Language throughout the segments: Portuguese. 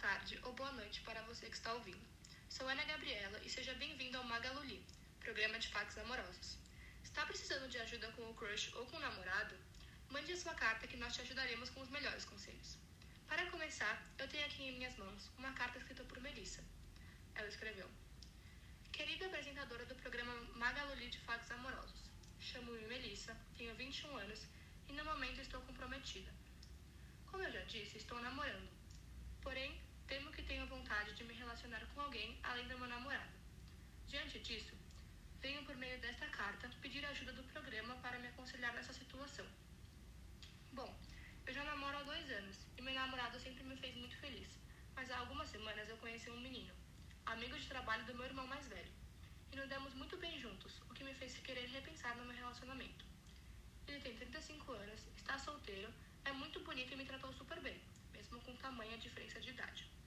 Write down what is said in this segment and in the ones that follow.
tarde ou boa noite para você que está ouvindo. Sou Ana Gabriela e seja bem-vindo ao Magaluli, programa de fax amorosos. Está precisando de ajuda com o crush ou com o namorado? Mande a sua carta que nós te ajudaremos com os melhores conselhos. Para começar, eu tenho aqui em minhas mãos uma carta escrita por Melissa. Ela escreveu: Querida apresentadora do programa Magaluli de fax amorosos, chamo-me Melissa, tenho 21 anos e no momento estou comprometida. Como eu já disse, estou namorando. Porém, temo que tenho vontade de me relacionar com alguém além do meu namorado. Diante disso, venho por meio desta carta pedir ajuda do programa para me aconselhar nessa situação. Bom, eu já namoro há dois anos e meu namorado sempre me fez muito feliz, mas há algumas semanas eu conheci um menino, amigo de trabalho do meu irmão mais velho, e nos demos muito bem juntos, o que me fez querer repensar no meu relacionamento. Ele tem 35 anos, está solteiro é muito bonito e me tratou super bem, mesmo com tamanha diferença de idade.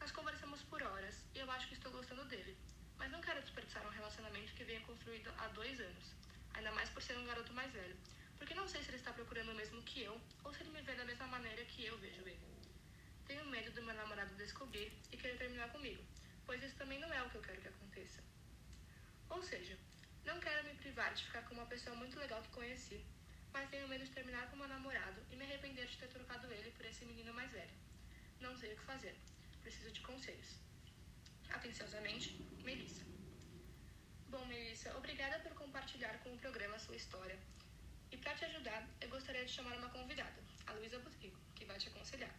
Nós conversamos por horas e eu acho que estou gostando dele, mas não quero desperdiçar um relacionamento que venha construído há dois anos, ainda mais por ser um garoto mais velho, porque não sei se ele está procurando o mesmo que eu ou se ele me vê da mesma maneira que eu vejo ele. Tenho medo do meu namorado descobrir e querer terminar comigo, pois isso também não é o que eu quero que aconteça. Ou seja, não quero me privar de ficar com uma pessoa muito legal que conheci, mas tenho medo de terminar com meu namorado e me arrepender de ter trocado ele por esse menino mais velho. Não sei o que fazer. Preciso de conselhos. Atenciosamente, Melissa. Bom, Melissa, obrigada por compartilhar com o programa sua história. E para te ajudar, eu gostaria de chamar uma convidada, a Luísa Butrigo, que vai te aconselhar.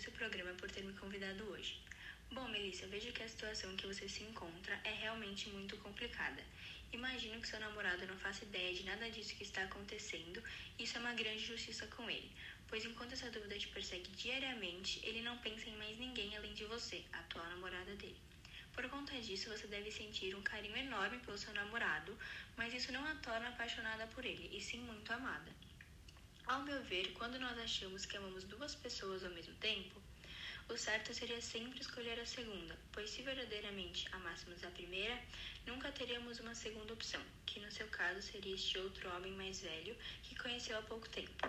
agradeço o programa por ter me convidado hoje. Bom, Melissa, vejo que a situação que você se encontra é realmente muito complicada. Imagino que seu namorado não faça ideia de nada disso que está acontecendo, isso é uma grande justiça com ele, pois enquanto essa dúvida te persegue diariamente, ele não pensa em mais ninguém além de você, a atual namorada dele. Por conta disso, você deve sentir um carinho enorme pelo seu namorado, mas isso não a torna apaixonada por ele, e sim muito amada. Ao meu ver, quando nós achamos que amamos duas pessoas ao mesmo tempo, o certo seria sempre escolher a segunda, pois se verdadeiramente amássemos a primeira, nunca teríamos uma segunda opção, que no seu caso seria este outro homem mais velho que conheceu há pouco tempo.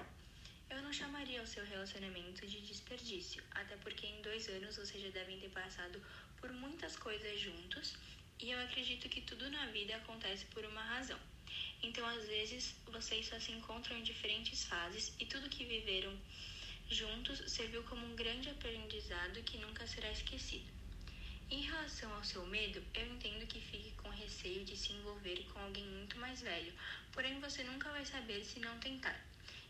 Eu não chamaria o seu relacionamento de desperdício, até porque em dois anos vocês já devem ter passado por muitas coisas juntos, e eu acredito que tudo na vida acontece por uma razão. Então, às vezes, vocês só se encontram em diferentes fases e tudo que viveram juntos serviu como um grande aprendizado que nunca será esquecido. Em relação ao seu medo, eu entendo que fique com receio de se envolver com alguém muito mais velho, porém você nunca vai saber se não tentar.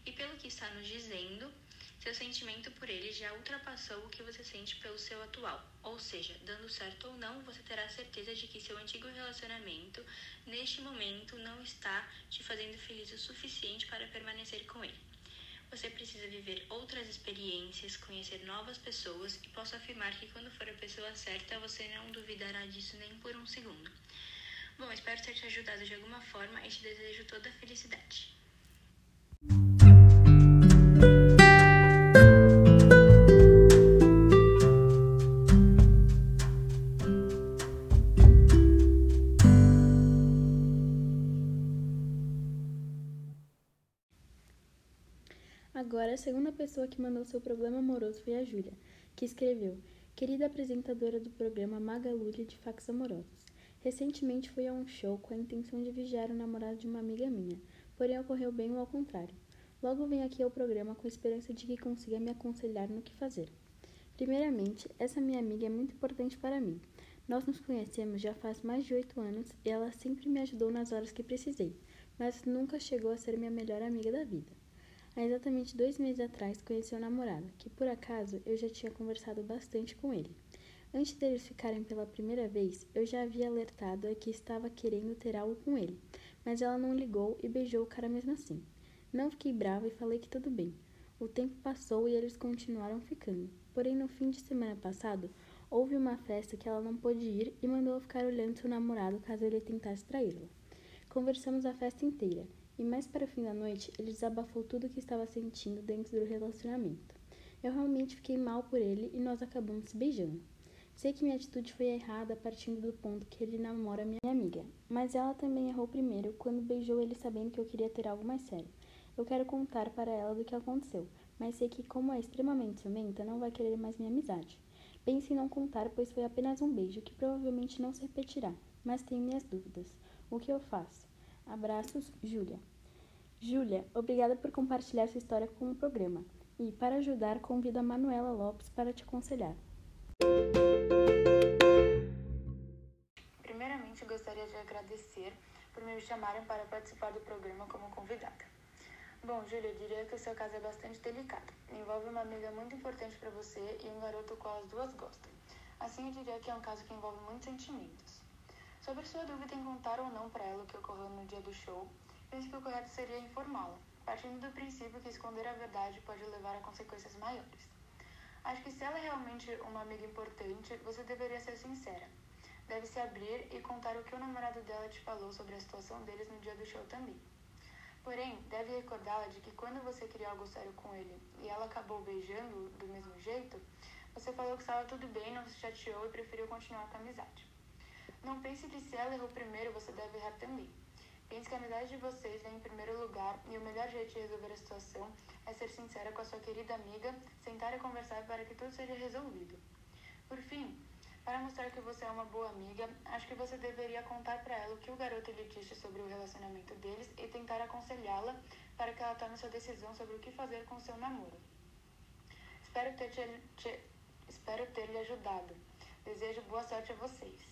E pelo que está nos dizendo, seu sentimento por ele já ultrapassou o que você sente pelo seu atual. Ou seja, dando certo ou não, você terá certeza de que seu antigo relacionamento, neste momento, não está te fazendo feliz o suficiente para permanecer com ele. Você precisa viver outras experiências, conhecer novas pessoas e posso afirmar que quando for a pessoa certa, você não duvidará disso nem por um segundo. Bom, espero ter te ajudado de alguma forma e te desejo toda a felicidade. Agora, a segunda pessoa que mandou seu problema amoroso foi a Júlia, que escreveu: Querida apresentadora do programa Magalulha de Fax Amorosos, recentemente fui a um show com a intenção de vigiar o namorado de uma amiga minha, porém ocorreu bem o ao contrário. Logo vim aqui ao programa com a esperança de que consiga me aconselhar no que fazer. Primeiramente, essa minha amiga é muito importante para mim. Nós nos conhecemos já faz mais de oito anos e ela sempre me ajudou nas horas que precisei, mas nunca chegou a ser minha melhor amiga da vida. Há exatamente dois meses atrás conheci o namorado, que por acaso eu já tinha conversado bastante com ele. Antes deles ficarem pela primeira vez, eu já havia alertado a que estava querendo ter algo com ele, mas ela não ligou e beijou o cara mesmo assim. Não fiquei brava e falei que tudo bem. O tempo passou e eles continuaram ficando. Porém, no fim de semana passado, houve uma festa que ela não pôde ir e mandou ficar olhando seu namorado caso ele tentasse traí-la. Conversamos a festa inteira. E mais para o fim da noite, ele desabafou tudo o que estava sentindo dentro do relacionamento. Eu realmente fiquei mal por ele e nós acabamos se beijando. Sei que minha atitude foi errada partindo do ponto que ele namora minha amiga, mas ela também errou primeiro quando beijou ele sabendo que eu queria ter algo mais sério. Eu quero contar para ela do que aconteceu, mas sei que, como é extremamente ciumenta, não vai querer mais minha amizade. Pense em não contar, pois foi apenas um beijo que provavelmente não se repetirá, mas tenho minhas dúvidas. O que eu faço? Abraços, Júlia. Júlia, obrigada por compartilhar sua história com o programa. E, para ajudar, convido a Manuela Lopes para te aconselhar. Primeiramente, gostaria de agradecer por me chamarem para participar do programa como convidada. Bom, Júlia, eu diria que o seu caso é bastante delicado. Envolve uma amiga muito importante para você e um garoto qual as duas gostam. Assim, eu diria que é um caso que envolve muitos sentimentos. Sobre sua dúvida em contar ou não para ela o que ocorreu no dia do show, penso que o correto seria informá-la, partindo do princípio que esconder a verdade pode levar a consequências maiores. Acho que se ela é realmente uma amiga importante, você deveria ser sincera. Deve se abrir e contar o que o namorado dela te falou sobre a situação deles no dia do show também. Porém, deve recordá-la de que quando você criou algo sério com ele e ela acabou beijando do mesmo jeito, você falou que estava tudo bem, não se chateou e preferiu continuar com a amizade. Não pense que se ela errou primeiro, você deve errar também. Pense que a amizade de vocês vem em primeiro lugar e o melhor jeito de resolver a situação é ser sincera com a sua querida amiga, sentar e conversar para que tudo seja resolvido. Por fim, para mostrar que você é uma boa amiga, acho que você deveria contar para ela o que o garoto lhe disse sobre o relacionamento deles e tentar aconselhá-la para que ela tome sua decisão sobre o que fazer com seu namoro. Espero ter, te, te, espero ter lhe ajudado. Desejo boa sorte a vocês.